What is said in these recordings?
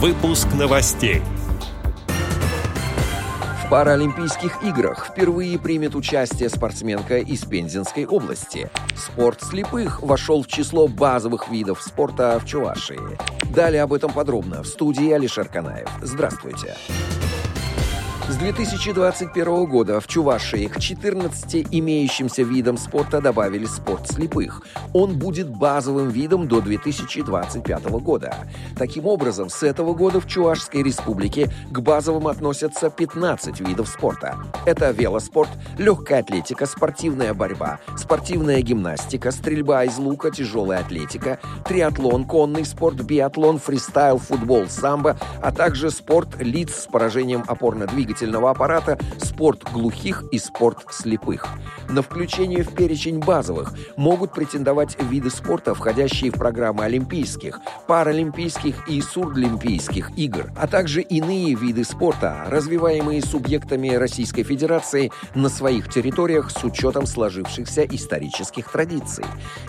Выпуск новостей. В Паралимпийских играх впервые примет участие спортсменка из Пензенской области. Спорт слепых вошел в число базовых видов спорта в Чувашии. Далее об этом подробно в студии Алишер Канаев. Здравствуйте. Здравствуйте. С 2021 года в Чувашии к 14 имеющимся видам спорта добавили спорт слепых. Он будет базовым видом до 2025 года. Таким образом, с этого года в Чувашской республике к базовым относятся 15 видов спорта. Это велоспорт, легкая атлетика, спортивная борьба, спортивная гимнастика, стрельба из лука, тяжелая атлетика, триатлон, конный спорт, биатлон, фристайл, футбол, самбо, а также спорт лиц с поражением опорно-двигательного двигательного аппарата, спорт глухих и спорт слепых. На включение в перечень базовых могут претендовать виды спорта, входящие в программы Олимпийских, Паралимпийских и Сурдлимпийских игр, а также иные виды спорта, развиваемые субъектами Российской Федерации на своих территориях с учетом сложившихся исторических традиций.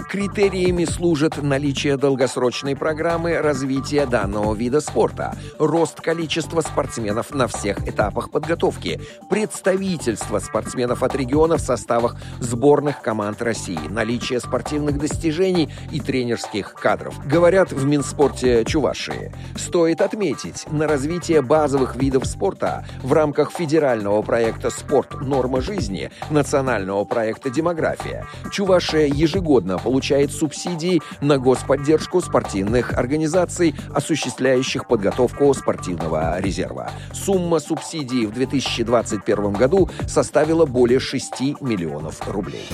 Критериями служат наличие долгосрочной программы развития данного вида спорта, рост количества спортсменов на всех этапах подготовки, представительство спортсменов от региона в составах сборных команд России, наличие спортивных достижений и тренерских кадров. Говорят в Минспорте Чувашии. Стоит отметить, на развитие базовых видов спорта в рамках федерального проекта «Спорт. Норма жизни» национального проекта «Демография» Чувашия ежегодно получает субсидии на господдержку спортивных организаций, осуществляющих подготовку спортивного резерва. Сумма субсидий в 2021 году составила более 6 миллионов рублей.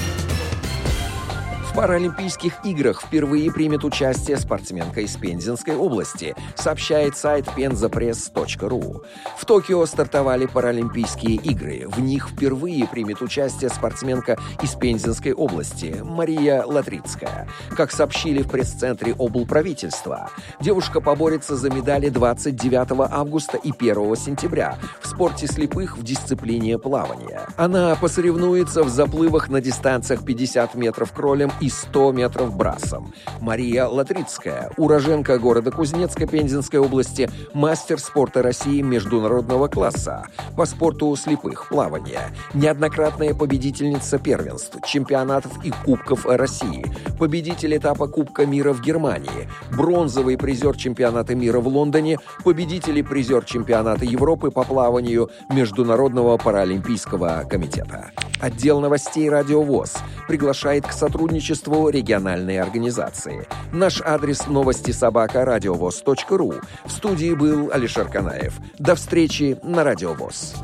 Паралимпийских играх впервые примет участие спортсменка из Пензенской области, сообщает сайт penzapress.ru. В Токио стартовали Паралимпийские игры. В них впервые примет участие спортсменка из Пензенской области Мария Латрицкая. Как сообщили в пресс-центре облправительства, девушка поборется за медали 29 августа и 1 сентября в спорте слепых в дисциплине плавания. Она посоревнуется в заплывах на дистанциях 50 метров кролем и 100 метров брасом. Мария Латрицкая, уроженка города Кузнецка Пензенской области, мастер спорта России международного класса по спорту слепых плавания, неоднократная победительница первенств, чемпионатов и кубков России, победитель этапа Кубка мира в Германии, бронзовый призер чемпионата мира в Лондоне, победитель и призер чемпионата Европы по плаванию Международного паралимпийского комитета. Отдел новостей «Радио ВОЗ» приглашает к сотрудничеству региональной организации. Наш адрес новости собака ру. В студии был Алишер Канаев. До встречи на «Радио ВОЗ».